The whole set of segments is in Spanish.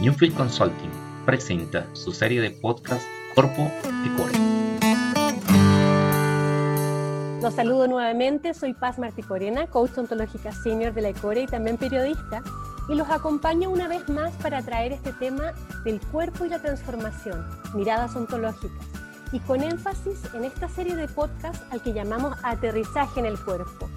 Newfield Consulting presenta su serie de podcast Corpo y Core. Los saludo nuevamente, soy Paz Marticorena, coach ontológica senior de la ECORE y también periodista, y los acompaño una vez más para traer este tema del cuerpo y la transformación, miradas ontológicas, y con énfasis en esta serie de podcast al que llamamos aterrizaje en el cuerpo,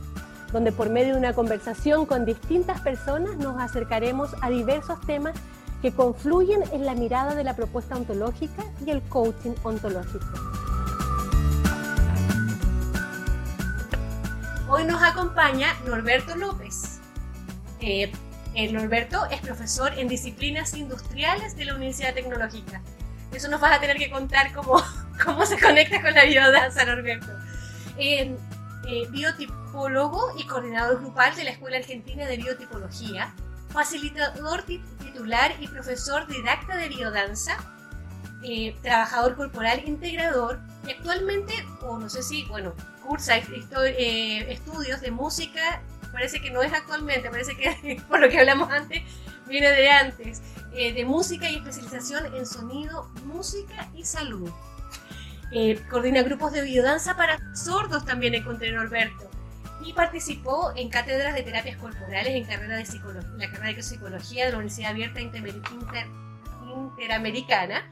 donde por medio de una conversación con distintas personas nos acercaremos a diversos temas que confluyen en la mirada de la propuesta ontológica y el coaching ontológico. Hoy nos acompaña Norberto López. Eh, eh, Norberto es profesor en disciplinas industriales de la Universidad Tecnológica. Eso nos vas a tener que contar cómo, cómo se conecta con la biodanza, Norberto. Eh, biotipólogo y coordinador grupal de la Escuela Argentina de Biotipología, facilitador titular y profesor didacta de biodanza, eh, trabajador corporal integrador y actualmente, o no sé si, bueno, cursa eh, estudios de música, parece que no es actualmente, parece que por lo que hablamos antes, viene de antes, eh, de música y especialización en sonido, música y salud. coordina grupos de biodanza para sordos también encontré Norberto y participó en cátedras de terapias corporales en carrera de psicología, la carrera de psicología de la Universidad Abierta Interamericana.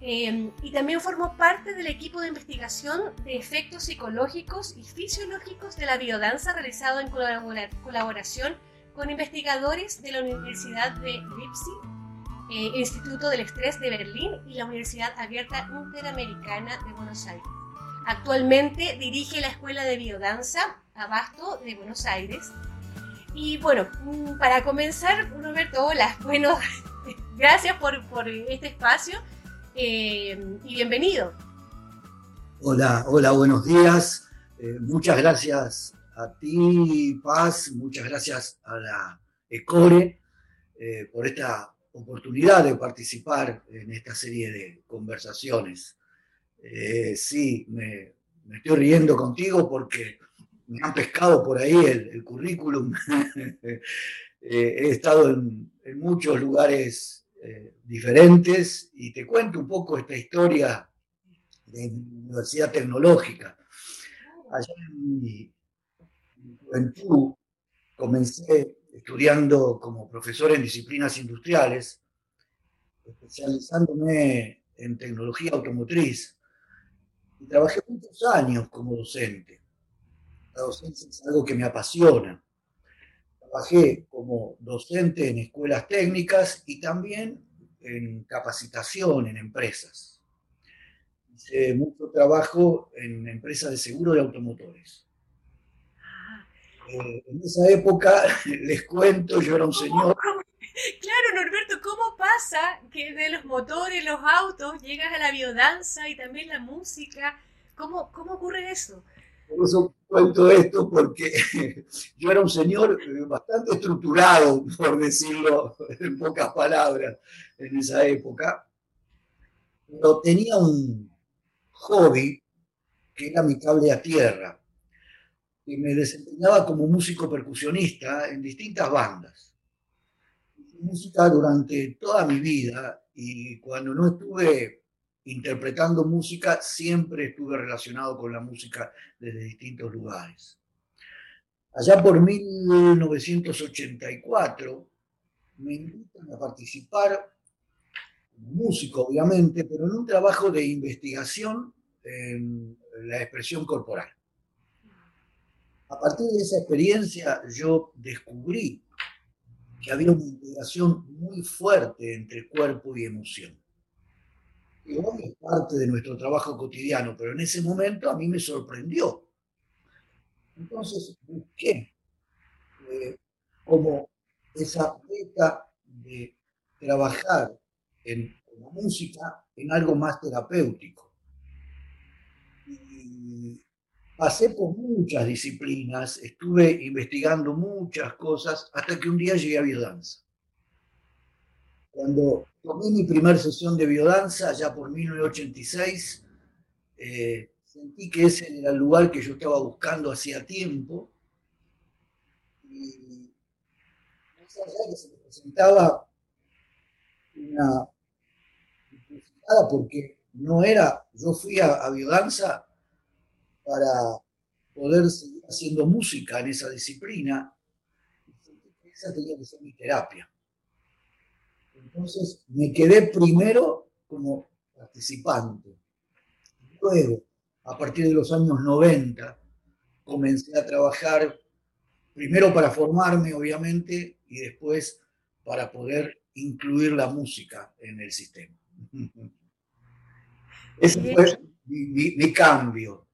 Eh, y también formó parte del equipo de investigación de efectos psicológicos y fisiológicos de la biodanza realizado en colaboración con investigadores de la Universidad de Leipzig, eh, Instituto del Estrés de Berlín y la Universidad Abierta Interamericana de Buenos Aires. Actualmente dirige la Escuela de Biodanza Abasto de Buenos Aires. Y bueno, mm, para comenzar, Roberto, hola. Bueno, gracias por, este espacio eh, y bienvenido. Hola, hola, buenos días. Eh, muchas gracias a ti, Paz, muchas gracias a la ECORE eh, por esta oportunidad de participar en esta serie de conversaciones. Sí, me, me, estoy riendo contigo porque me han pescado por ahí el, currículum. Eh, he estado en, muchos lugares eh, diferentes y te cuento un poco esta historia de Universidad Tecnológica. Allá en mi juventud comencé estudiando como profesor en disciplinas industriales, especializándome en tecnología automotriz y trabajé muchos años como docente la docencia es algo que me apasiona. Trabajé como docente en escuelas técnicas y también en capacitación en empresas. Hice mucho trabajo en empresas de seguro de automotores. Eh, en esa época, les cuento, yo era un señor. Claro, Norberto, ¿cómo pasa que de los motores, los autos, llegas a la biodanza y también la música? ¿Cómo, cómo ocurre eso? Por eso cuento esto, porque yo era un señor eh, bastante estructurado, por decirlo en pocas palabras, en esa época. Pero tenía un hobby que era mi cable a tierra. Y me desempeñaba como músico percusionista en distintas bandas. Música durante toda mi vida y cuando no estuve interpretando música, siempre estuve relacionado con la música desde distintos lugares. Allá por 1984 me invitan a participar músico, obviamente, pero en un trabajo de investigación en la expresión corporal. A partir de esa experiencia yo descubrí que había una integración muy fuerte entre cuerpo y emoción que hoy es parte de nuestro trabajo cotidiano, pero en ese momento a mí me sorprendió. Entonces busqué eh, como esa meta de trabajar en la música en algo más terapéutico. Y pasé por muchas disciplinas, estuve investigando muchas cosas hasta que un día llegué a biodanza. Cuando tomé mi primera sesión de biodanza, ya por 1986, eh, sentí que ese era el lugar que yo estaba buscando hacía tiempo. Y más allá que se me presentaba una porque no era, yo fui a biodanza para poder seguir haciendo música en esa disciplina, esa tenía que ser mi terapia. Entonces me quedé primero como participante. Luego, a partir de los años 90, comencé a trabajar primero para formarme, obviamente, y después para poder incluir la música en el sistema. Ese fue mi, cambio.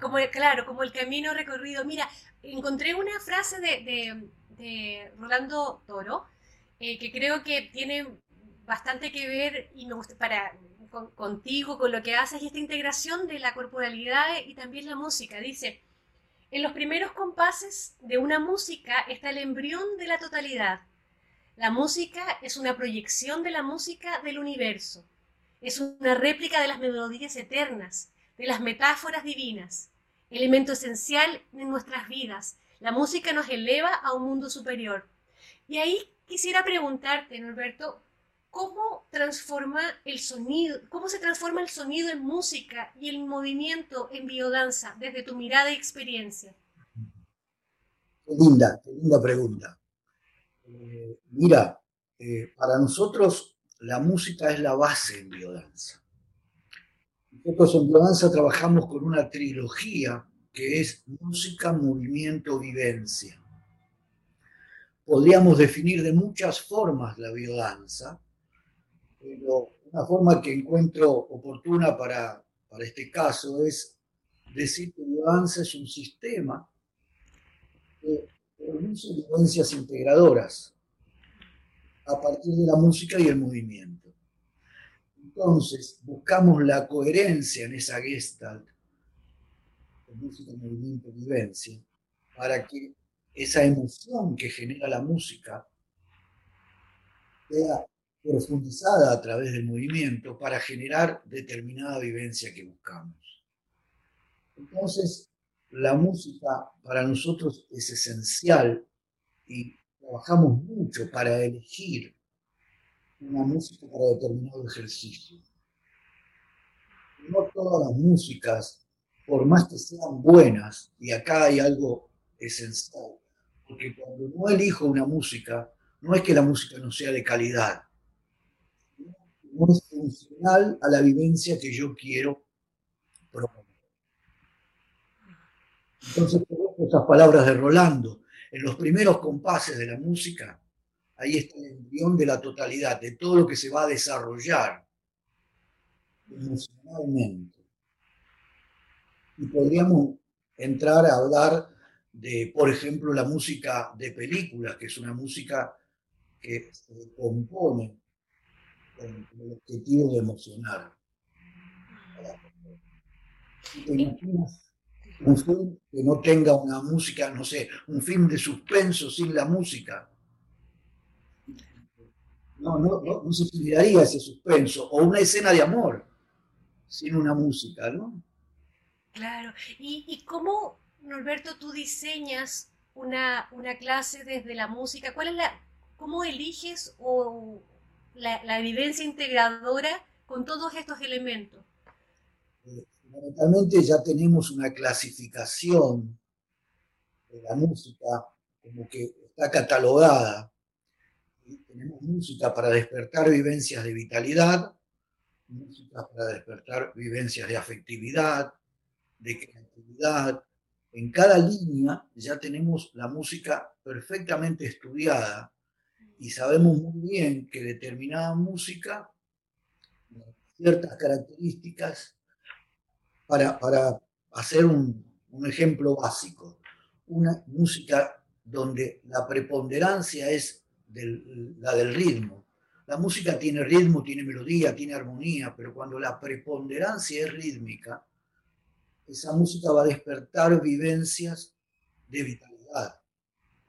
Como, claro, como el camino recorrido. Mira, encontré una frase de, Rolando Toro eh, que creo que tiene bastante que ver y me gusta para contigo, con lo que haces y esta integración de la corporalidad y también la música. Dice, en los primeros compases de una música está el embrión de la totalidad. La música es una proyección de la música del universo. Es una réplica de las melodías eternas, de las metáforas divinas, elemento esencial en nuestras vidas. La música nos eleva a un mundo superior. Y ahí quisiera preguntarte, Norberto, ¿cómo transforma el sonido, cómo se transforma el sonido en música y el movimiento en biodanza desde tu mirada y experiencia? Qué linda, qué linda pregunta. Eh, mira, eh, para nosotros la música es la base en biodanza. Nosotros en biodanza trabajamos con una trilogía que es música, movimiento, vivencia. Podríamos definir de muchas formas la biodanza, pero una forma que encuentro oportuna para, para este caso es decir que biodanza es un sistema que produce vivencias integradoras a partir de la música y el movimiento. Entonces, buscamos la coherencia en esa gestalt música, movimiento, vivencia, para que esa emoción que genera la música sea profundizada a través del movimiento para generar determinada vivencia que buscamos. Entonces, la música para nosotros es esencial y trabajamos mucho para elegir una música para determinado ejercicio. No todas las músicas, por más que sean buenas, y acá hay algo esencial, porque cuando no elijo una música, no es que la música no sea de calidad, no es funcional a la vivencia que yo quiero promover. Entonces, esas palabras de Rolando, en los primeros compases de la música, ahí está el embrión de la totalidad, de todo lo que se va a desarrollar emocionalmente. Y podríamos entrar a hablar de, por ejemplo, la música de películas, que es una música que se compone con el objetivo de emocionar un film que no tenga una música, no sé, un film de suspenso sin la música. No, no, no, se generaría ese suspenso. O una escena de amor sin una música, ¿no? Claro. ¿Y, cómo, Norberto, tú diseñas una, clase desde la música? ¿Cuál es la, cómo eliges o la, la evidencia integradora con todos estos elementos? Eh, fundamentalmente ya tenemos una clasificación de la música como que está catalogada. Tenemos música para despertar vivencias de vitalidad, música para despertar vivencias de afectividad, de creatividad. En cada línea ya tenemos la música perfectamente estudiada y sabemos muy bien que determinada música, ciertas características, para, hacer un, ejemplo básico, una música donde la preponderancia es la del ritmo. La música tiene ritmo, tiene melodía, tiene armonía, pero cuando la preponderancia es rítmica, esa música va a despertar vivencias de vitalidad,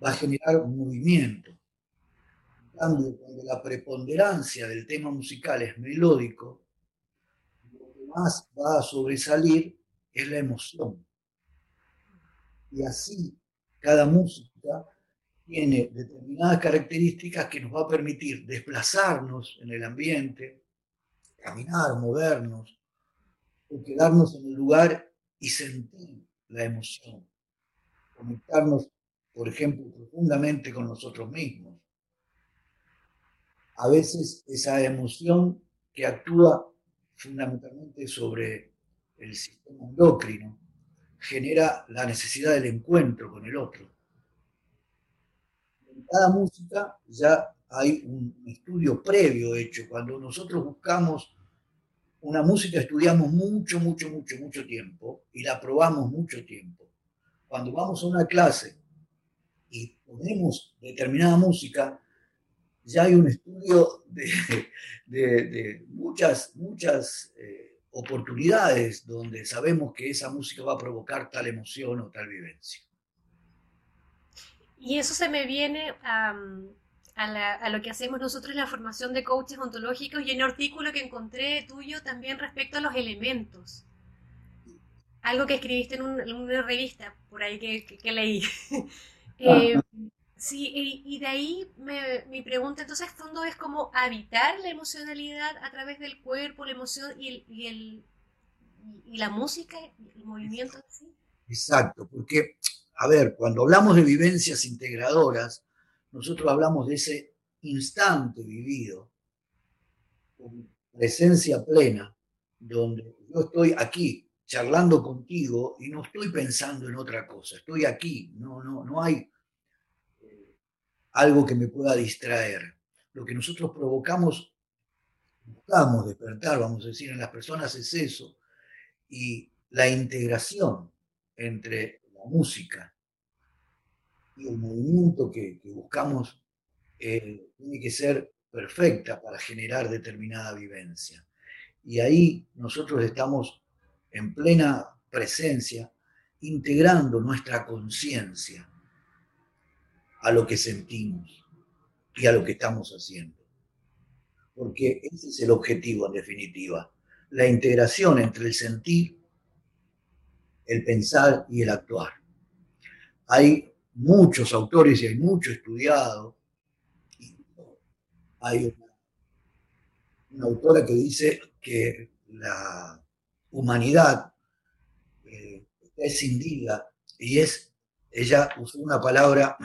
va a generar movimiento. En cambio, cuando la preponderancia del tema musical es melódico, más va a sobresalir es la emoción. Y así cada música tiene determinadas características que nos va a permitir desplazarnos en el ambiente, caminar, movernos, o quedarnos en el lugar y sentir la emoción, conectarnos, por ejemplo, profundamente con nosotros mismos. A veces esa emoción que actúa fundamentalmente sobre el sistema endocrino genera la necesidad del encuentro con el otro. Cada música ya hay un estudio previo hecho. Cuando nosotros buscamos una música, estudiamos mucho, mucho, mucho, mucho tiempo y la probamos mucho tiempo. Cuando vamos a una clase y ponemos determinada música, ya hay un estudio de, muchas, muchas eh, oportunidades donde sabemos que esa música va a provocar tal emoción o tal vivencia. Y eso se me viene a, a, lo que hacemos nosotros en la formación de coaches ontológicos y en un artículo que encontré tuyo también respecto a los elementos. Algo que escribiste en, una revista por ahí que, leí. eh, Sí, y, de ahí mi pregunta entonces, fondo es como habitar la emocionalidad a través del cuerpo, la emoción y, el, y, el, y la música, el movimiento. ¿sí? Exacto, porque, a ver, cuando hablamos de vivencias integradoras, nosotros hablamos de ese instante vivido, con presencia plena, donde yo estoy aquí charlando contigo y no estoy pensando en otra cosa, estoy aquí, no, no, no hay algo que me pueda distraer. Lo que nosotros provocamos, buscamos despertar, vamos a decir, en las personas es eso. Y la integración entre música y el movimiento que, buscamos eh, tiene que ser perfecta para generar determinada vivencia. Y ahí nosotros estamos en plena presencia, integrando nuestra conciencia a lo que sentimos y a lo que estamos haciendo. Porque ese es el objetivo en definitiva, la integración entre el sentir, el pensar y el actuar. Hay muchos autores y hay mucho estudiado. Hay una, autora que dice que la humanidad eh, es escindida y es, ella usó una palabra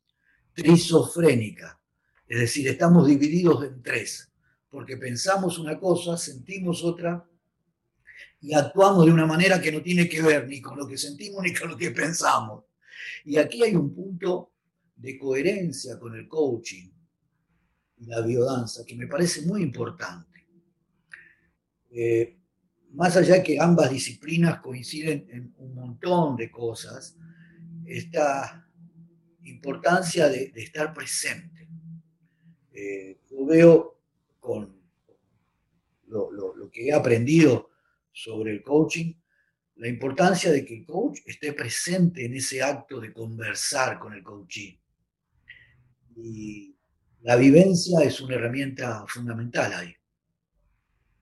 trisofrénica, es decir, estamos divididos en tres, porque pensamos una cosa, sentimos otra y actuamos de una manera que no tiene que ver ni con lo que sentimos ni con lo que pensamos. Y aquí hay un punto de coherencia con el coaching y la biodanza que me parece muy importante. Eh, más allá que ambas disciplinas coinciden en un montón de cosas, esta importancia de, estar presente. Eh, yo veo con lo, que he aprendido sobre el coaching, la importancia de que el coach esté presente en ese acto de conversar con el coachee. Y la vivencia es una herramienta fundamental ahí,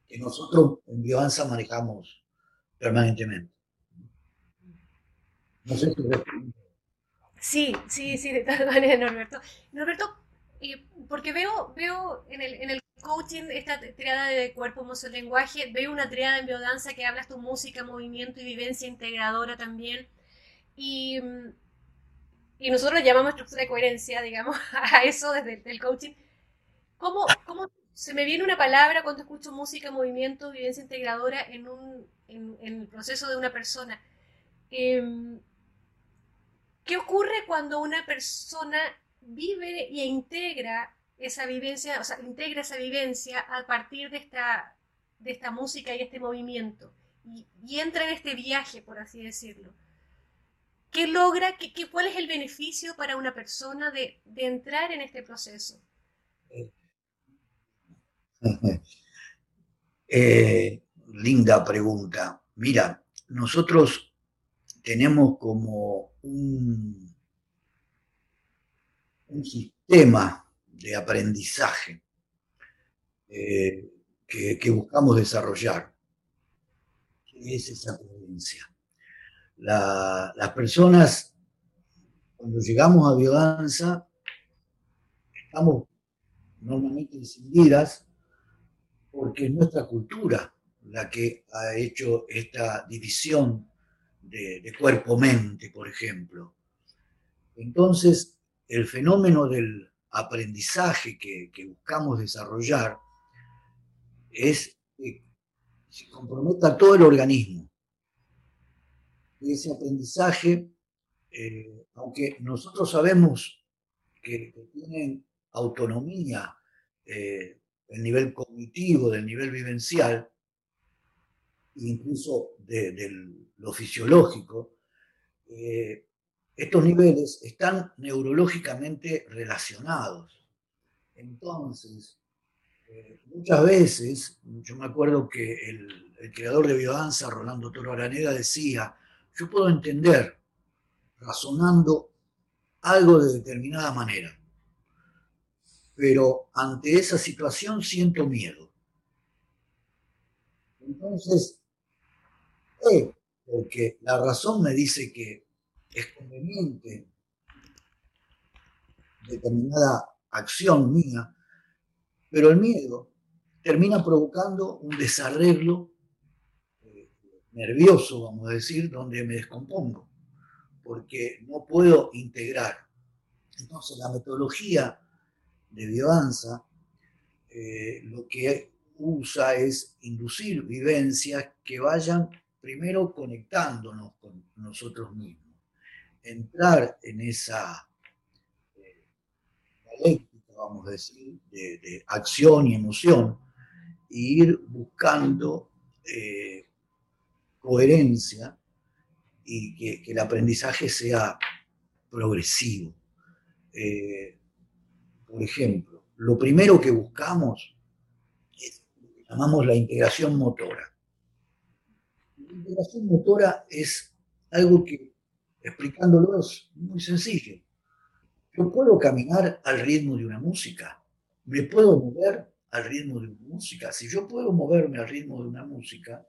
que nosotros en Bioanza manejamos permanentemente. No sé si Sí, sí, sí, de todas maneras, Norberto. Norberto, eh, porque veo, veo en el, en el coaching esta triada de cuerpo, emoción, lenguaje, veo una triada en biodanza que hablas tu música, movimiento y vivencia integradora también. Y, y nosotros llamamos estructura de coherencia, digamos, a eso desde el coaching. ¿Cómo, ¿Cómo se me viene una palabra cuando escucho música, movimiento, vivencia integradora en, un, en, en el proceso de una persona? Eh, ¿Qué ocurre cuando una persona vive e integra esa vivencia, o sea, integra esa vivencia a partir de esta, de esta música y este movimiento? Y, entra en este viaje, por así decirlo. ¿Qué logra? Qué, ¿Cuál es el beneficio para una persona de, entrar en este proceso? Eh, linda pregunta. Mira, nosotros tenemos como un, sistema de aprendizaje eh, que, buscamos desarrollar, que es esa coherencia. las personas, cuando llegamos a biodanza, estamos normalmente decididas porque es nuestra cultura la que ha hecho esta división de, cuerpo-mente, por ejemplo. Entonces, el fenómeno del aprendizaje que, buscamos desarrollar es que se comprometa todo el organismo. Y ese aprendizaje, eh, aunque nosotros sabemos que, tienen autonomía eh, del nivel cognitivo, del nivel vivencial, incluso de, lo fisiológico, eh, estos niveles están neurológicamente relacionados. Entonces, eh, muchas veces, yo me acuerdo que el, creador de biodanza, Rolando Toro Araneda, decía, yo puedo entender razonando algo de determinada manera, pero ante esa situación siento miedo. Entonces, eh, porque la razón me dice que es conveniente determinada acción mía, pero el miedo termina provocando un desarreglo eh, nervioso, vamos a decir, donde me descompongo, porque no puedo integrar. Entonces la metodología de biodanza eh, lo que usa es inducir vivencias que vayan primero conectándonos con nosotros mismos, entrar en esa eh, dialéctica, vamos a decir, de, acción y emoción, e ir buscando eh, coherencia y que, el aprendizaje sea progresivo. Por ejemplo, lo primero que buscamos es lo que llamamos la integración motora. La integración motora es algo que, explicándolo, es muy sencillo. Yo puedo caminar al ritmo de una música, me puedo mover al ritmo de una música. Si yo puedo moverme al ritmo de una música,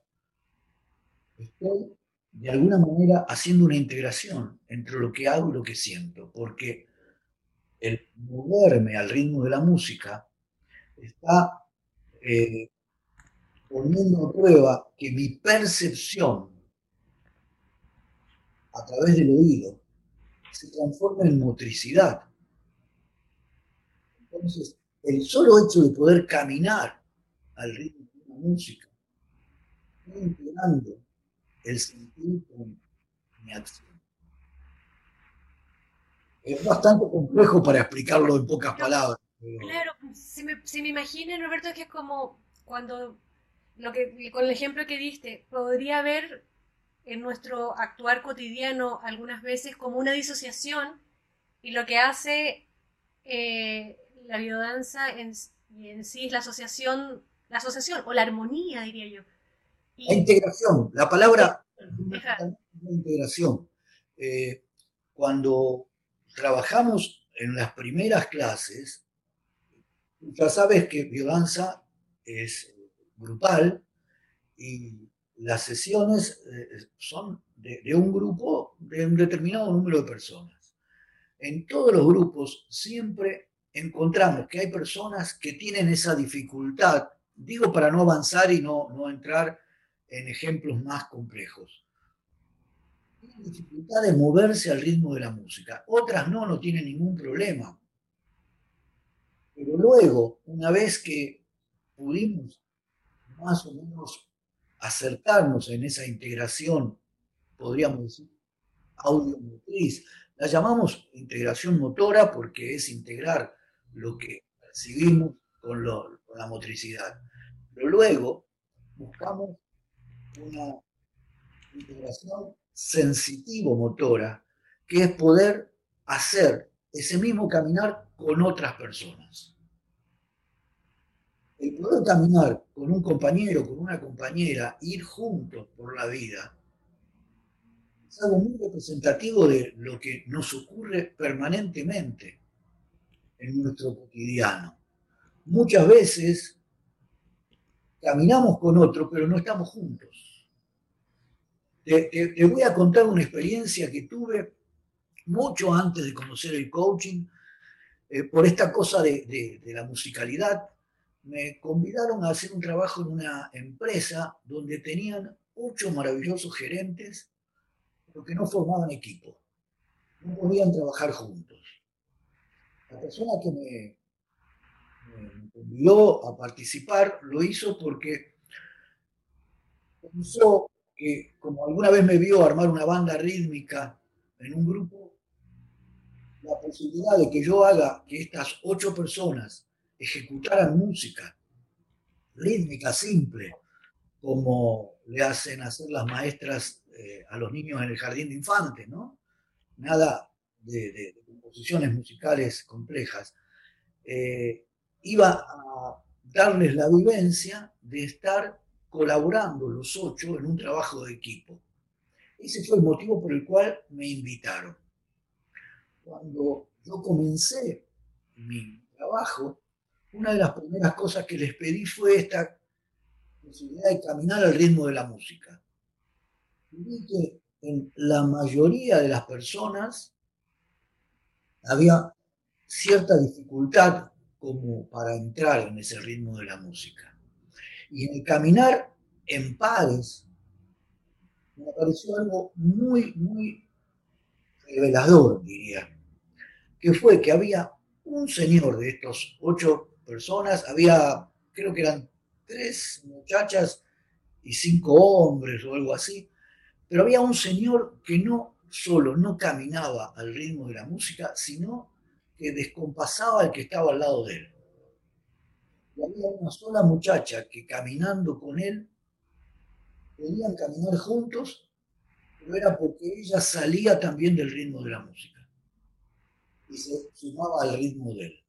estoy de alguna manera haciendo una integración entre lo que hago y lo que siento, porque el moverme al ritmo de la música está eh, poniendo a prueba que mi percepción a través del oído se transforma en motricidad. Entonces, el solo hecho de poder caminar al ritmo de una música, integrando el sentido con mi acción es bastante complejo para explicarlo en pocas palabras. Claro, si me, si me imagino, Roberto, que es como cuando, lo que, con el ejemplo que diste, podría haber en nuestro actuar cotidiano algunas veces como una disociación y lo que hace eh, la biodanza en, en, sí es la asociación, la asociación o la armonía, diría yo. la integración, la palabra integración. Eh, cuando trabajamos en las primeras clases, ya sabes que biodanza es grupal y las sesiones eh, son de, un grupo de un determinado número de personas. En todos los grupos siempre encontramos que hay personas que tienen esa dificultad, digo para no avanzar y no, no entrar en ejemplos más complejos dificultad de moverse al ritmo de la música. Otras no, no tienen ningún problema. Pero luego, una vez que pudimos más o menos acercarnos en esa integración, podríamos decir, audiomotriz, la llamamos integración motora porque es integrar lo que percibimos con, con la motricidad. Pero luego buscamos una integración sensitivo-motora, que es poder hacer ese mismo caminar con otras personas. El poder caminar con un compañero, con una compañera, ir juntos por la vida, es algo muy representativo de lo que nos ocurre permanentemente en nuestro cotidiano. Muchas veces caminamos con otro, pero no estamos juntos. Te, voy a contar una experiencia que tuve mucho antes de conocer el coaching eh, por esta cosa de, la musicalidad, me convidaron a hacer un trabajo en una empresa donde tenían ocho maravillosos gerentes, pero que no formaban equipo, no podían trabajar juntos. La persona que me, me convidó a participar lo hizo porque pensó que, como alguna vez me vio armar una banda rítmica en un grupo, la posibilidad de que yo haga que estas ocho personas ejecutaran música rítmica simple, como le hacen hacer las maestras eh, a los niños en el jardín de infantes, ¿no? Nada de, composiciones musicales complejas. Eh, iba a darles la vivencia de estar colaborando los ocho en un trabajo de equipo. Ese fue el motivo por el cual me invitaron. Cuando yo comencé mi trabajo, una de las primeras cosas que les pedí fue esta posibilidad de caminar al ritmo de la música. Vi que en la mayoría de las personas había cierta dificultad como para entrar en ese ritmo de la música. Y en el caminar en pares, me apareció algo muy, muy revelador, diría, que fue que había un señor de estos ocho personas, había, creo que eran tres muchachas y cinco hombres o algo así, pero había un señor que no solo no caminaba al ritmo de la música, sino que descompasaba al que estaba al lado de él. Y había una sola muchacha que caminando con él, podían caminar juntos, pero era porque ella salía también del ritmo de la música y se sumaba al ritmo de él.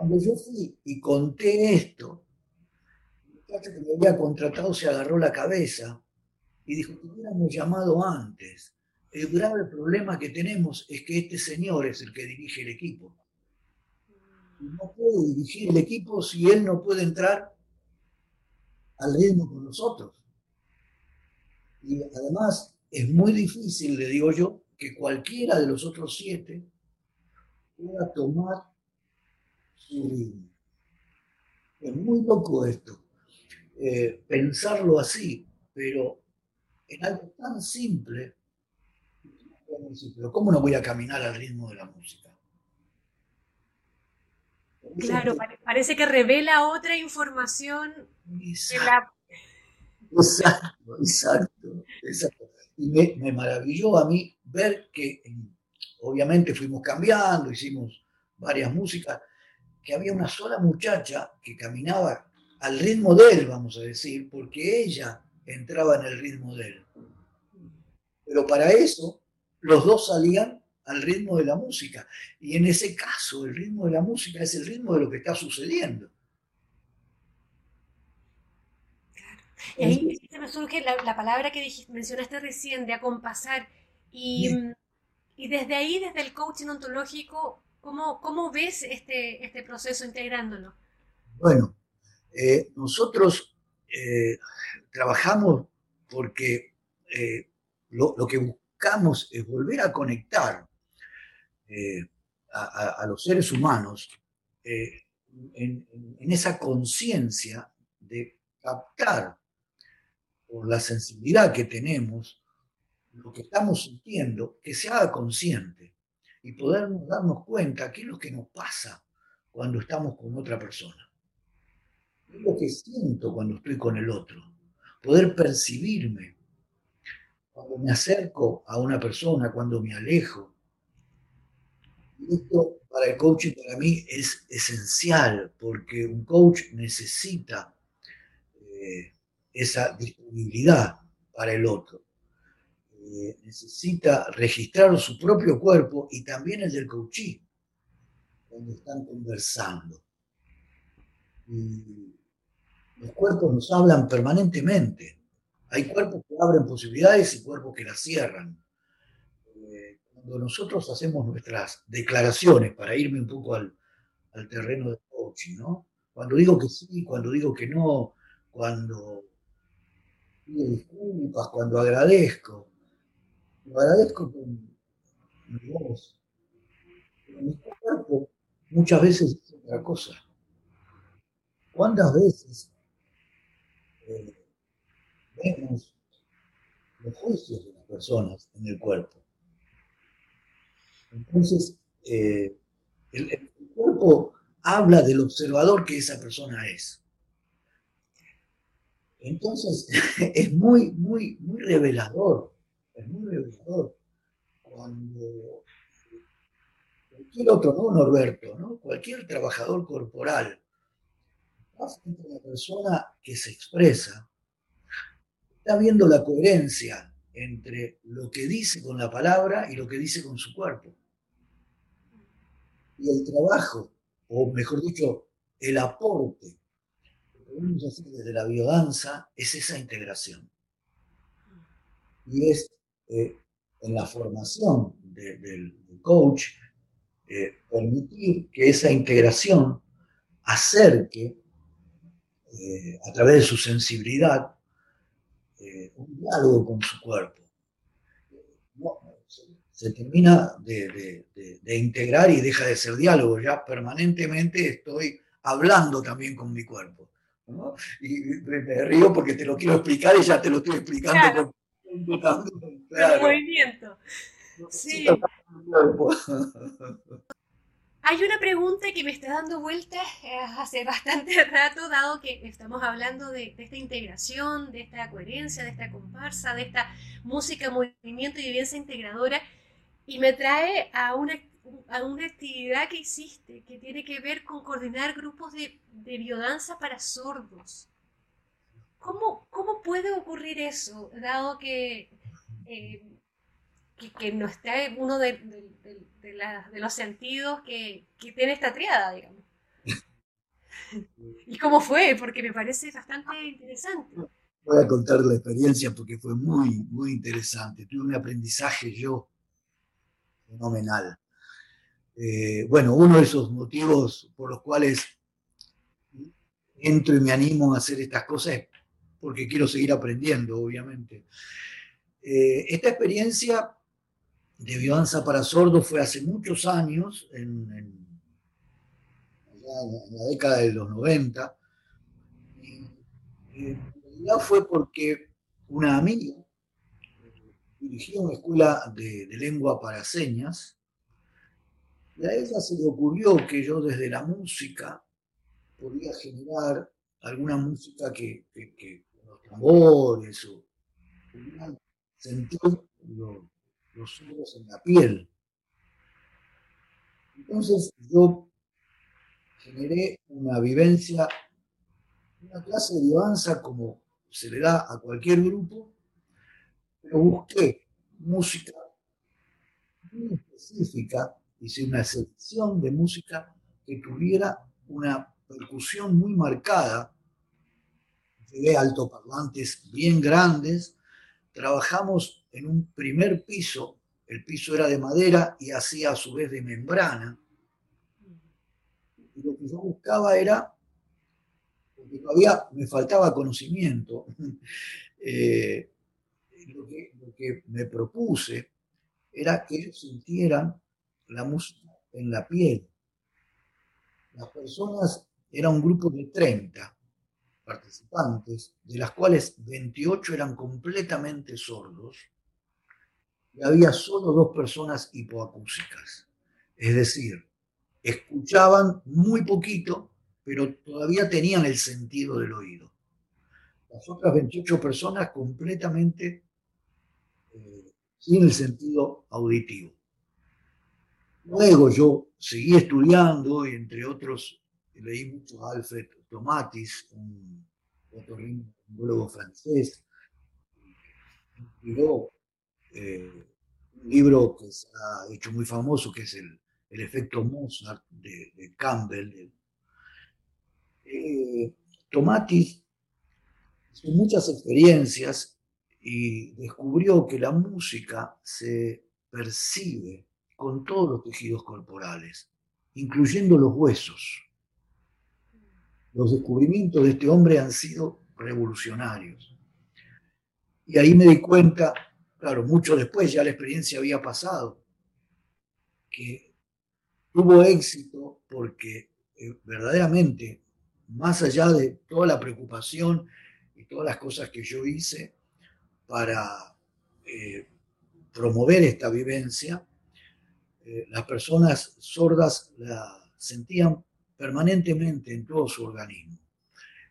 Cuando yo fui y conté esto, el que me había contratado se agarró la cabeza y dijo, te hubiéramos llamado antes. El grave problema que tenemos es que este señor es el que dirige el equipo. No puede dirigir el equipo si él no puede entrar al ritmo con nosotros. Y además es muy difícil, le digo yo, que cualquiera de los otros siete pueda tomar ritmo. Es muy loco esto, eh, pensarlo así, pero en algo tan simple pero ¿cómo no voy a caminar al ritmo de la música? Claro, parece que revela otra información. Exacto, exacto, exacto, Y me, maravilló a mí ver que, obviamente fuimos cambiando, hicimos varias músicas, que había una sola muchacha que caminaba al ritmo de él, vamos a decir, porque ella entraba en el ritmo de él. Pero para eso los dos salían al ritmo de la música. Y en ese caso, el ritmo de la música es el ritmo de lo que está sucediendo. Y ahí se me surge la, palabra que mencionaste recién, de acompasar. Y, y, desde ahí, desde el coaching ontológico, ¿cómo, cómo ves este, este proceso integrándolo? Bueno, eh, nosotros eh, trabajamos porque eh, lo, que buscamos es volver a conectar a, los seres humanos eh, en, esa conciencia de captar por la sensibilidad que tenemos lo que estamos sintiendo, que se haga consciente y poder darnos cuenta qué es lo que nos pasa cuando estamos con otra persona. ¿Qué es lo que siento cuando estoy con el otro? Poder percibirme cuando me acerco a una persona, cuando me alejo. esto para el coaching para mí es esencial, porque un coach necesita eh, esa disponibilidad para el otro. Eh, necesita registrar su propio cuerpo y también el del coachee, cuando están conversando. Los cuerpos nos hablan permanentemente hay cuerpos que abren posibilidades y cuerpos que las cierran. Eh, cuando nosotros hacemos nuestras declaraciones, para irme un poco al, terreno del coaching, ¿no? Cuando digo que sí, cuando digo que no, cuando pido disculpas, cuando agradezco, lo agradezco con mi voz, lo mi cuerpo muchas veces es otra cosa. ¿Cuántas veces eh, vemos los juicios de las personas en el cuerpo? Entonces, eh, el, cuerpo habla del observador que esa persona es. Entonces, es muy, muy, muy revelador, es muy revelador cuando cualquier otro, no Norberto, ¿no? cualquier trabajador corporal, frente una persona que se expresa, está viendo la coherencia entre lo que dice con la palabra y lo que dice con su cuerpo. Y el trabajo, o mejor dicho, el aporte que podemos hacer desde la biodanza es esa integración. Y es eh, en la formación del coach eh, permitir que esa integración acerque eh, a través de su sensibilidad un diálogo con su cuerpo se termina de, integrar y deja de ser diálogo. Ya permanentemente estoy hablando también con mi cuerpo. Y me río porque te lo quiero explicar y ya te lo estoy explicando. Claro. Movimiento. Sí. Hay una pregunta que me está dando vueltas eh, hace bastante rato, dado que estamos hablando de, esta integración, de esta coherencia, de esta comparsa, de esta música, movimiento y vivencia integradora y me trae a una, a una actividad que hiciste que tiene que ver con coordinar grupos de, de biodanza para sordos. ¿Cómo, ¿Cómo, puede ocurrir eso, dado que, eh, que, no está uno de, los sentidos que, que, tiene esta triada, digamos? ¿Y cómo fue? Porque me parece bastante interesante. Voy a contar la experiencia porque fue muy, muy interesante. Tuve un aprendizaje yo fenomenal. Eh, bueno, uno de esos motivos por los cuales entro y me animo a hacer estas cosas es porque quiero seguir aprendiendo, obviamente. Eh, esta experiencia de biodanza para sordos fue hace muchos años, en, la década de los 90. Y, realidad fue porque una amiga dirigió una escuela de, lengua para señas, y a ella se le ocurrió que yo desde la música podía generar alguna música que, los tambores o sentir los, los en la piel. Entonces yo generé una vivencia, una clase de vivanza como se le da a cualquier grupo, pero busqué música muy específica, hice una selección de música que tuviera una percusión muy marcada. Llegué altoparlantes bien grandes, trabajamos en un primer piso, el piso era de madera y hacía a su vez de membrana. Y lo que yo buscaba era, porque todavía me faltaba conocimiento, eh, lo que, me propuse era que ellos sintieran la música en la piel. Las personas, era un grupo de 30 participantes, de las cuales 28 eran completamente sordos, y había solo dos personas hipoacúsicas. Es decir, escuchaban muy poquito, pero todavía tenían el sentido del oído. Las otras 28 personas completamente eh, sin el sentido auditivo. Luego yo seguí estudiando y entre otros leí mucho a Alfred Tomatis, un otorrinolario francés, inspiró eh, un libro que se ha hecho muy famoso, que es el, efecto Mozart de, Campbell. Eh, Tomatis hizo muchas experiencias y descubrió que la música se percibe con todos los tejidos corporales, incluyendo los huesos. Los descubrimientos de este hombre han sido revolucionarios. Y ahí me di cuenta, claro, mucho después ya la experiencia había pasado, que tuvo éxito porque eh, verdaderamente, más allá de toda la preocupación y todas las cosas que yo hice para eh, promover esta vivencia, eh, las personas sordas la sentían permanentemente en todo su organismo.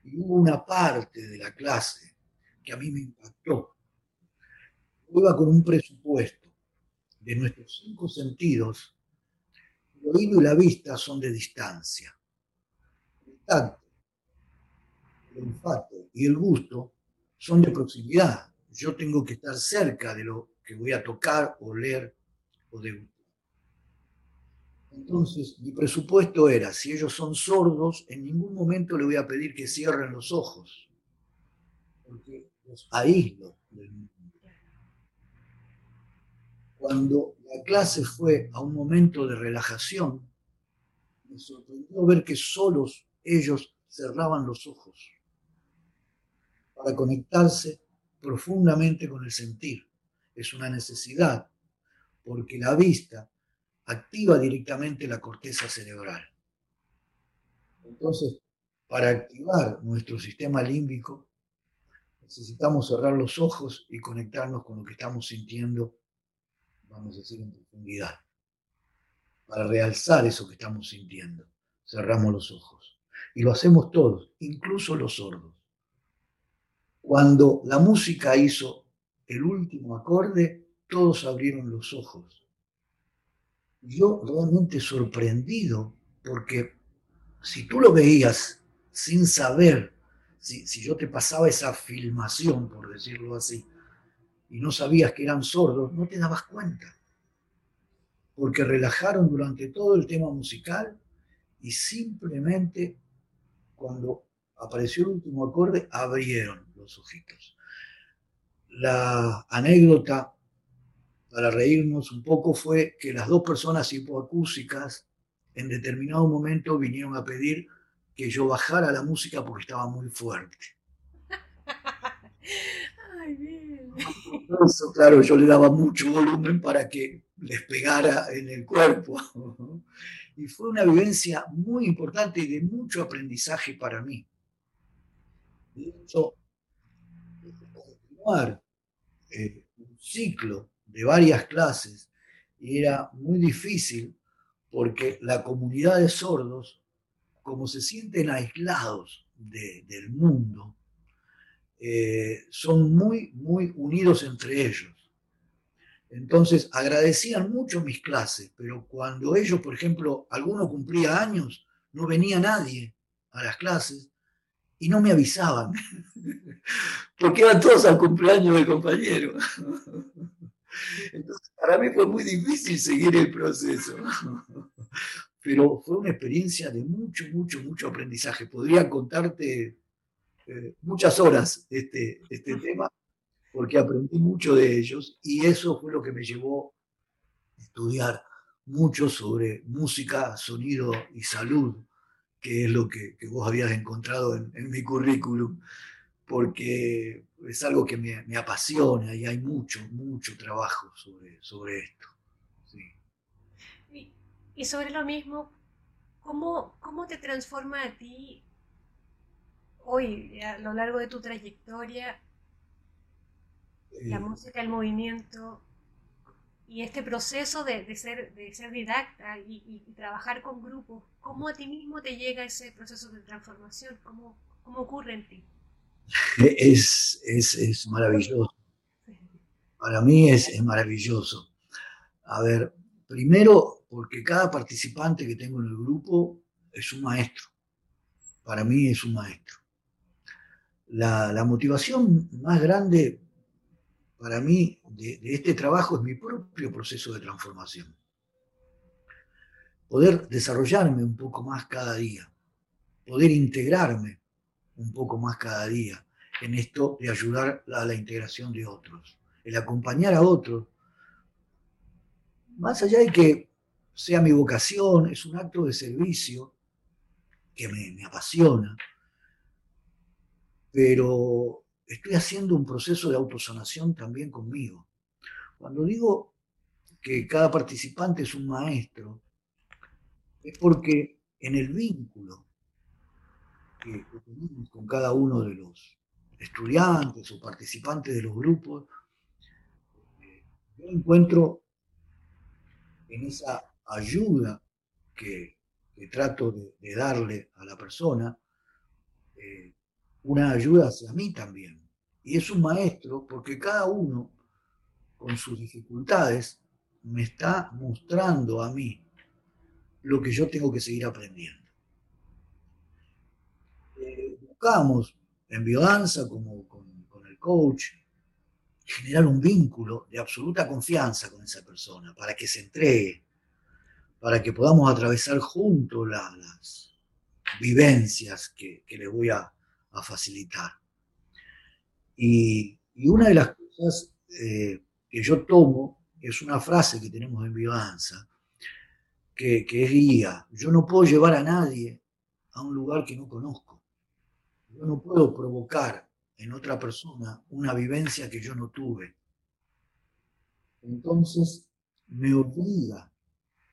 Y hubo una parte de la clase que a mí me impactó. Iba con un presupuesto de nuestros cinco sentidos. El oído y la vista son de distancia. El tacto, el olfato y el gusto son de proximidad. Yo tengo que estar cerca de lo que voy a tocar, o leer o degustar. Entonces, mi presupuesto era, si ellos son sordos, en ningún momento le voy a pedir que cierren los ojos, porque los aíslo del mundo. Cuando la clase fue a un momento de relajación, me sorprendió ver que solos ellos cerraban los ojos para conectarse profundamente con el sentir es una necesidad, porque la vista activa directamente la corteza cerebral. Entonces, para activar nuestro sistema límbico, necesitamos cerrar los ojos y conectarnos con lo que estamos sintiendo, vamos a decir, en profundidad. Para realzar eso que estamos sintiendo, cerramos los ojos. Y lo hacemos todos, incluso los sordos. Cuando la música hizo el último acorde, todos abrieron los ojos. Yo realmente sorprendido, porque si tú lo veías sin saber, si, si yo te pasaba esa filmación, por decirlo así, y no sabías que eran sordos, no te dabas cuenta. Porque relajaron durante todo el tema musical y simplemente cuando apareció el último acorde abrieron los ojitos la anécdota para reírnos un poco fue que las dos personas hipoacúsicas en determinado momento vinieron a pedir que yo bajara la música porque estaba muy fuerte. Ay, bien. Eso, claro, yo le daba mucho volumen para que les pegara en el cuerpo. Y fue una vivencia muy importante y de mucho aprendizaje para mí. De hecho, continuar eh, un ciclo de varias clases y era muy difícil porque la comunidad de sordos, como se sienten aislados del mundo, eh, son muy, muy unidos entre ellos. Entonces agradecían mucho mis clases, pero cuando ellos, por ejemplo, alguno cumplía años, no venía nadie a las clases y no me avisaban, porque iban todos al cumpleaños del compañero. Entonces, para mí fue muy difícil seguir el proceso, pero fue una experiencia de mucho, mucho, mucho aprendizaje. Podría contarte eh, muchas horas este, este tema, porque aprendí mucho de ellos y eso fue lo que me llevó a estudiar mucho sobre música, sonido y salud que es lo que, vos habías encontrado en, mi currículum, porque es algo que me, apasiona y hay mucho, mucho trabajo sobre, sobre esto. Y, sobre lo mismo, ¿cómo, ¿cómo te transforma a ti hoy, a lo largo de tu trayectoria, la eh, música, el movimiento, y este proceso de, ser, de ser didacta y, trabajar con grupos, ¿cómo a ti mismo te llega ese proceso de transformación? ¿Cómo, cómo ocurre en ti? Es, es, es maravilloso. Para mí es, es maravilloso. A ver, primero porque cada participante que tengo en el grupo es un maestro. Para mí es un maestro. La, la motivación más grande para mí de, este trabajo es mi propio proceso de transformación. Poder desarrollarme un poco más cada día, poder integrarme un poco más cada día en esto de ayudar a la integración de otros, el acompañar a otros, más allá de que sea mi vocación, es un acto de servicio que me, me apasiona, pero estoy haciendo un proceso de autosanación también conmigo. Cuando digo que cada participante es un maestro, es porque en el vínculo que tenemos con cada uno de los estudiantes o participantes de los grupos, eh, yo encuentro en esa ayuda que, trato de, darle a la persona, eh, una ayuda hacia mí también. Y es un maestro porque cada uno, con sus dificultades, me está mostrando a mí lo que yo tengo que seguir aprendiendo. Buscamos en biodanza, como con, el coach, generar un vínculo de absoluta confianza con esa persona para que se entregue, para que podamos atravesar juntos las vivencias que, le voy a, facilitar. Y, una de las cosas eh, que yo tomo es una frase que tenemos en que, que es guía. Yo no puedo llevar a nadie a un lugar que no conozco. Yo no puedo provocar en otra persona una vivencia que yo no tuve. Entonces me obliga,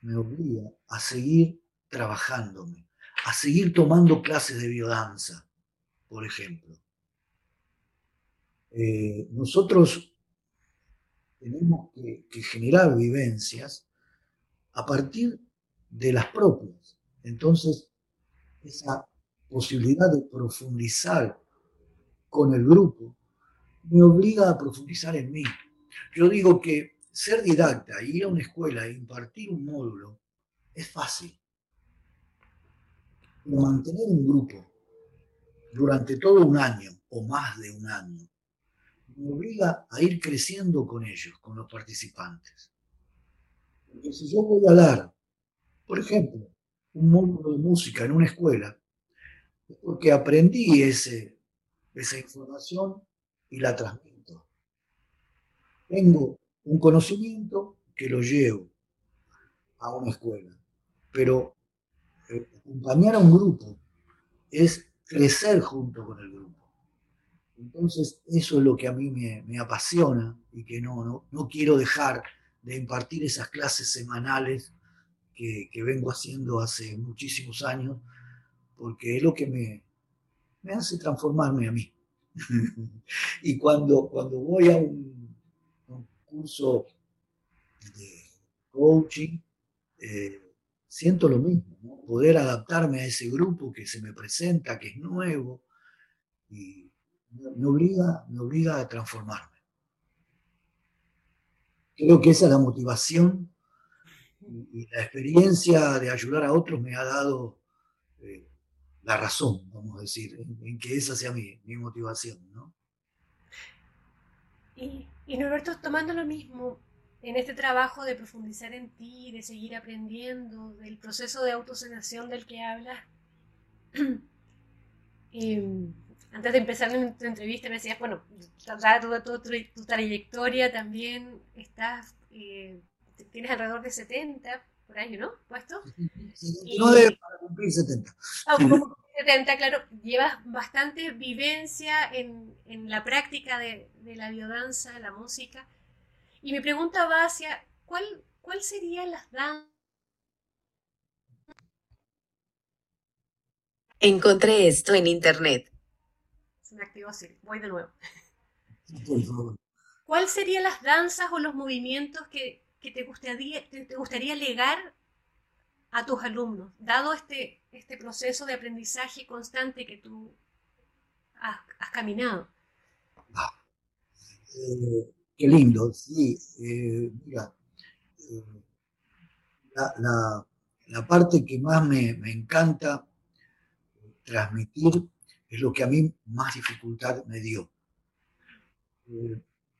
me obliga a seguir trabajándome, a seguir tomando clases de biodanza, por ejemplo. Eh, nosotros tenemos que, que generar vivencias a partir de las propias. Entonces, esa posibilidad de profundizar con el grupo me obliga a profundizar en mí. Yo digo que ser didacta, ir a una escuela e impartir un módulo es fácil. Pero mantener un grupo durante todo un año o más de un año me obliga a ir creciendo con ellos, con los participantes. Porque si yo voy a dar, por ejemplo, un módulo de música en una escuela, es porque aprendí ese, esa información y la transmito. Tengo un conocimiento que lo llevo a una escuela, pero eh, acompañar a un grupo es crecer junto con el grupo. Entonces, eso es lo que a mí me, apasiona y que no, no, quiero dejar de impartir esas clases semanales que, vengo haciendo hace muchísimos años, porque es lo que me, me hace transformarme a mí. y cuando, cuando voy a un, curso de coaching, eh, siento lo mismo, poder adaptarme a ese grupo que se me presenta, que es nuevo, y me obliga, me obliga a transformarme. Creo que esa es la motivación y, la experiencia de ayudar a otros me ha dado la razón, vamos a decir, en, que esa sea mi, motivación. ¿no? Y, y Norberto, tomando lo mismo, en este trabajo de profundizar en ti, de seguir aprendiendo, del proceso de autosanación del que hablas, eh, antes de empezar tu entrevista me decías, bueno, toda, tu, trayectoria también estás, eh, tienes alrededor de 70 por año, ¿no? ¿Puesto? no de para cumplir 70. Ah, como 70, claro, llevas bastante vivencia en, en la práctica de, de, la biodanza, la música. Y mi pregunta va hacia, ¿cuál, cuál serían las danzas? Encontré esto en internet me activó así. Voy de nuevo. ¿Cuáles serían las danzas o los movimientos que, te, gustaría, te, gustaría legar a tus alumnos, dado este, este proceso de aprendizaje constante que tú has, caminado? Ah, eh, qué lindo, sí. Eh, mira, eh, la, parte que más me, me encanta transmitir es lo que a mí más dificultad me dio.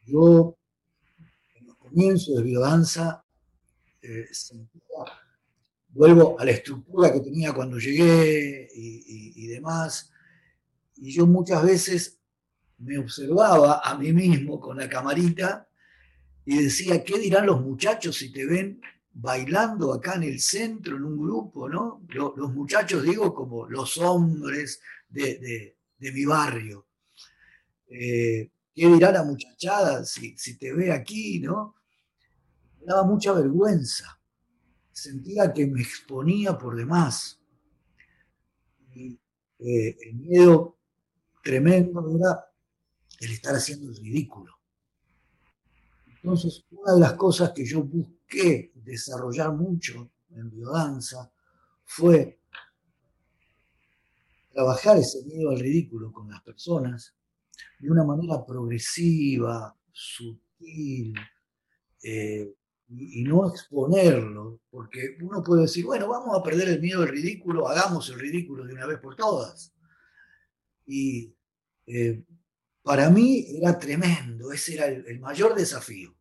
Yo, comienzos de biodanza, eh, vuelvo a la estructura que tenía cuando llegué y, demás, y yo muchas veces me observaba a mí mismo con la camarita y decía, ¿qué dirán los muchachos si te ven bailando acá en el centro, en un grupo, ¿no? Los, muchachos, digo, como los hombres, de, mi barrio. Eh, ¿Qué dirá la muchachada si, te ve aquí, no? Daba mucha vergüenza. sentía que me exponía por demás. Y eh, el miedo tremendo era el estar haciendo el ridículo. Entonces, una de las cosas que yo busqué desarrollar mucho en biodanza fue trabajar ese miedo al ridículo con las personas de una manera progresiva, sutil, eh, y, no exponerlo, porque uno puede decir, bueno, vamos a perder el miedo al ridículo, hagamos el ridículo de una vez por todas. Y eh, para mí era tremendo, ese era el, mayor desafío.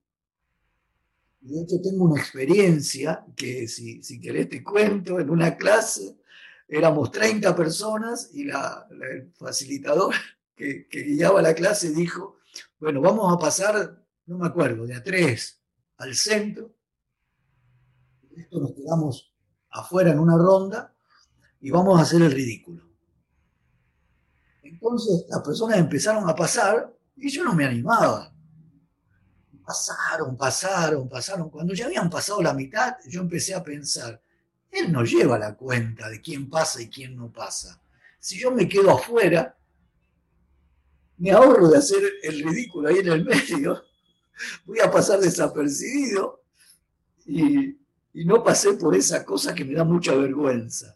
De hecho tengo una experiencia que si, si querés te cuento, en una clase éramos 30 personas y la, el facilitador que, que, guiaba la clase dijo, bueno, vamos a pasar, no me acuerdo, de a tres al centro. Esto nos quedamos afuera en una ronda y vamos a hacer el ridículo. Entonces las personas empezaron a pasar y yo no me animaba. Pasaron, pasaron, pasaron. Cuando ya habían pasado la mitad, yo empecé a pensar, él no lleva la cuenta de quién pasa y quién no pasa. Si yo me quedo afuera, me ahorro de hacer el ridículo ahí en el medio voy a pasar desapercibido y, no pasé por esa cosa que me da mucha vergüenza.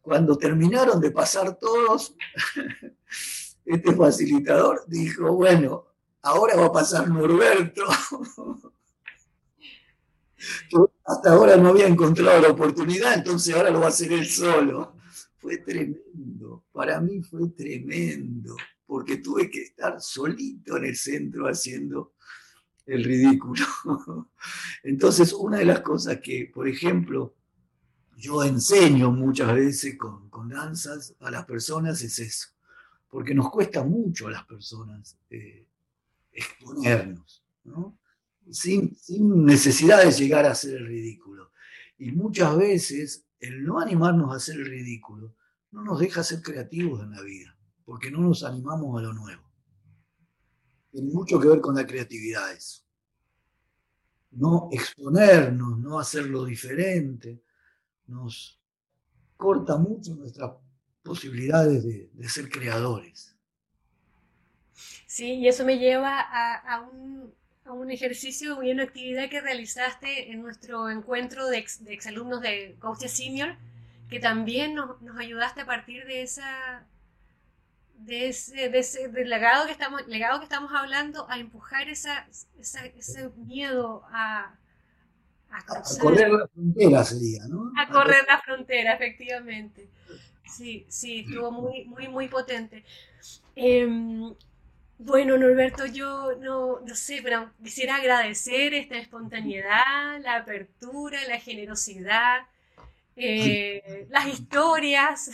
Cuando terminaron de pasar todos, este facilitador dijo, bueno, ahora va a pasar Norberto. hasta ahora no había encontrado la oportunidad, entonces ahora lo va a hacer él solo. Fue tremendo, para mí fue tremendo, porque tuve que estar solito en el centro haciendo el ridículo. Entonces, una de las cosas que, por ejemplo, yo enseño muchas veces con, danzas a las personas es eso, porque nos cuesta mucho a las personas eh, exponernos, sin, sin necesidad de llegar a hacer el ridículo. Y muchas veces el no animarnos a hacer el ridículo no nos deja ser creativos en la vida, porque no nos animamos a lo nuevo tiene mucho que ver con la creatividad eso. No exponernos, no hacerlo diferente, nos corta mucho nuestras posibilidades de, ser creadores. Sí, y eso me lleva a, un, ejercicio y una actividad que realizaste en nuestro encuentro de, exalumnos de Coaching Senior, que también nos ayudaste a partir de esa de ese, de ese del legado que estamos legado que estamos hablando a empujar esa, ese miedo a, a, correr la frontera sería no a correr la frontera efectivamente. Sí sí estuvo muy muy muy potente. Em, bueno Norberto yo no, no sé pero quisiera agradecer esta espontaneidad la apertura la generosidad eh, las historias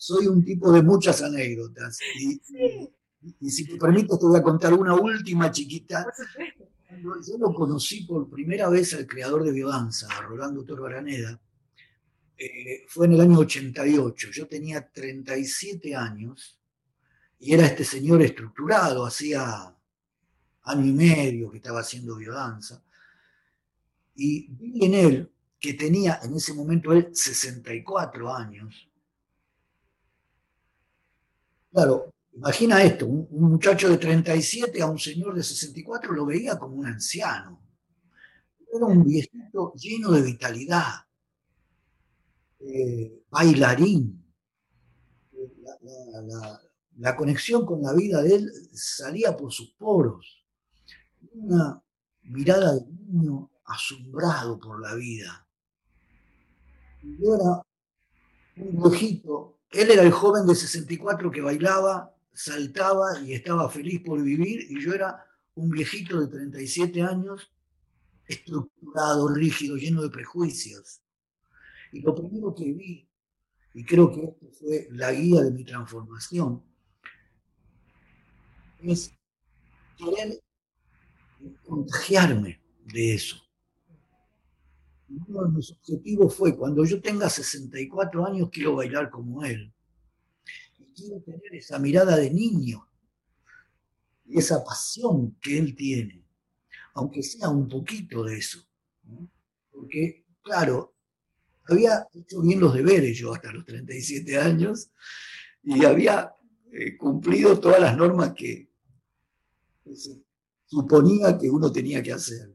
soy un tipo de muchas anécdotas. Y, si te permito, te voy a contar una última chiquita. Yo lo conocí por primera vez al creador de Biodanza, a Rolando Toro Araneda, eh, fue en el año 88. Yo tenía 37 años y era este señor estructurado, hacía año y medio que estaba haciendo biodanza. Y vi en él, que tenía en ese momento él 64 años, Claro, imagina esto, un, muchacho de 37 a un señor de 64 lo veía como un anciano. Era un viejito lleno de vitalidad, eh, bailarín. La, conexión con la vida de él salía por sus poros. Una mirada de niño asombrado por la vida. Y era un viejito él era el joven de 64 que bailaba, saltaba y estaba feliz por vivir, y yo era un viejito de 37 años, estructurado, rígido, lleno de prejuicios. Y lo primero que vi, y creo que esto fue la guía de mi transformación, es querer contagiarme de eso uno de mis objetivos fue, cuando yo tenga 64 años, quiero bailar como él. Y quiero tener esa mirada de niño, y esa pasión que él tiene, aunque sea un poquito de eso. porque, claro, había hecho bien los deberes yo hasta los 37 años y había eh, cumplido todas las normas que, se suponía que uno tenía que hacer.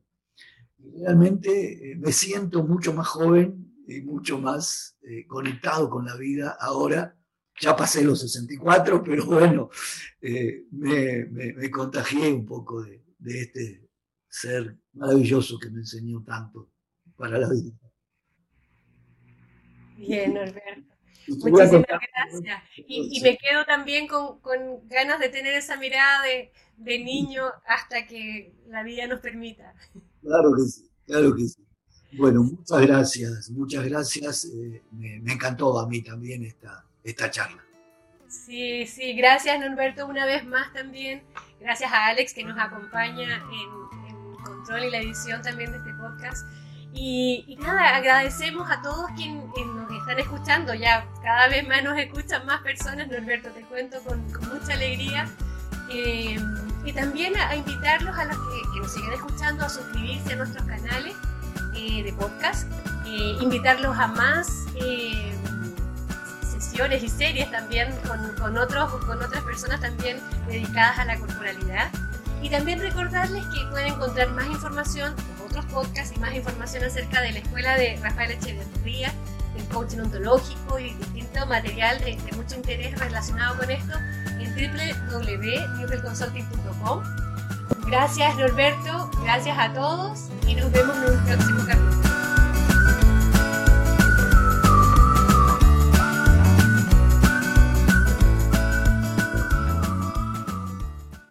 Realmente eh, me siento mucho más joven y mucho más eh, conectado con la vida ahora. Ya pasé los 64, pero bueno, me, me, contagié un poco de, de este ser maravilloso que me enseñó tanto para la vida. Bien, Alberto. Muchísimas gracias. Y, me quedo también con, ganas de tener esa mirada de, niño hasta que la vida nos permita. Claro que sí, claro que sí. Bueno, muchas gracias, muchas gracias. Eh, me, encantó a mí también esta, esta charla. Sí, sí, gracias Norberto una vez más también. Gracias a Alex que nos acompaña en, en control y la edición también de este podcast. Y, nada, agradecemos a todos quienes nos están escuchando. Ya cada vez más nos escuchan más personas, Norberto, te cuento con, mucha alegría. Eh, y también a, invitarlos a los que, nos siguen escuchando a suscribirse a nuestros canales eh, de podcast. Eh, invitarlos a más sesiones y series también con, con, otros, con otras personas también dedicadas a la corporalidad. Y también recordarles que pueden encontrar más información, otros podcasts y más información acerca de la escuela de Rafael Echeverría, el coaching ontológico y distinto material de, mucho interés relacionado con esto en www.newtelconsulting.com. Gracias Norberto, gracias a todos y nos vemos en un próximo capítulo.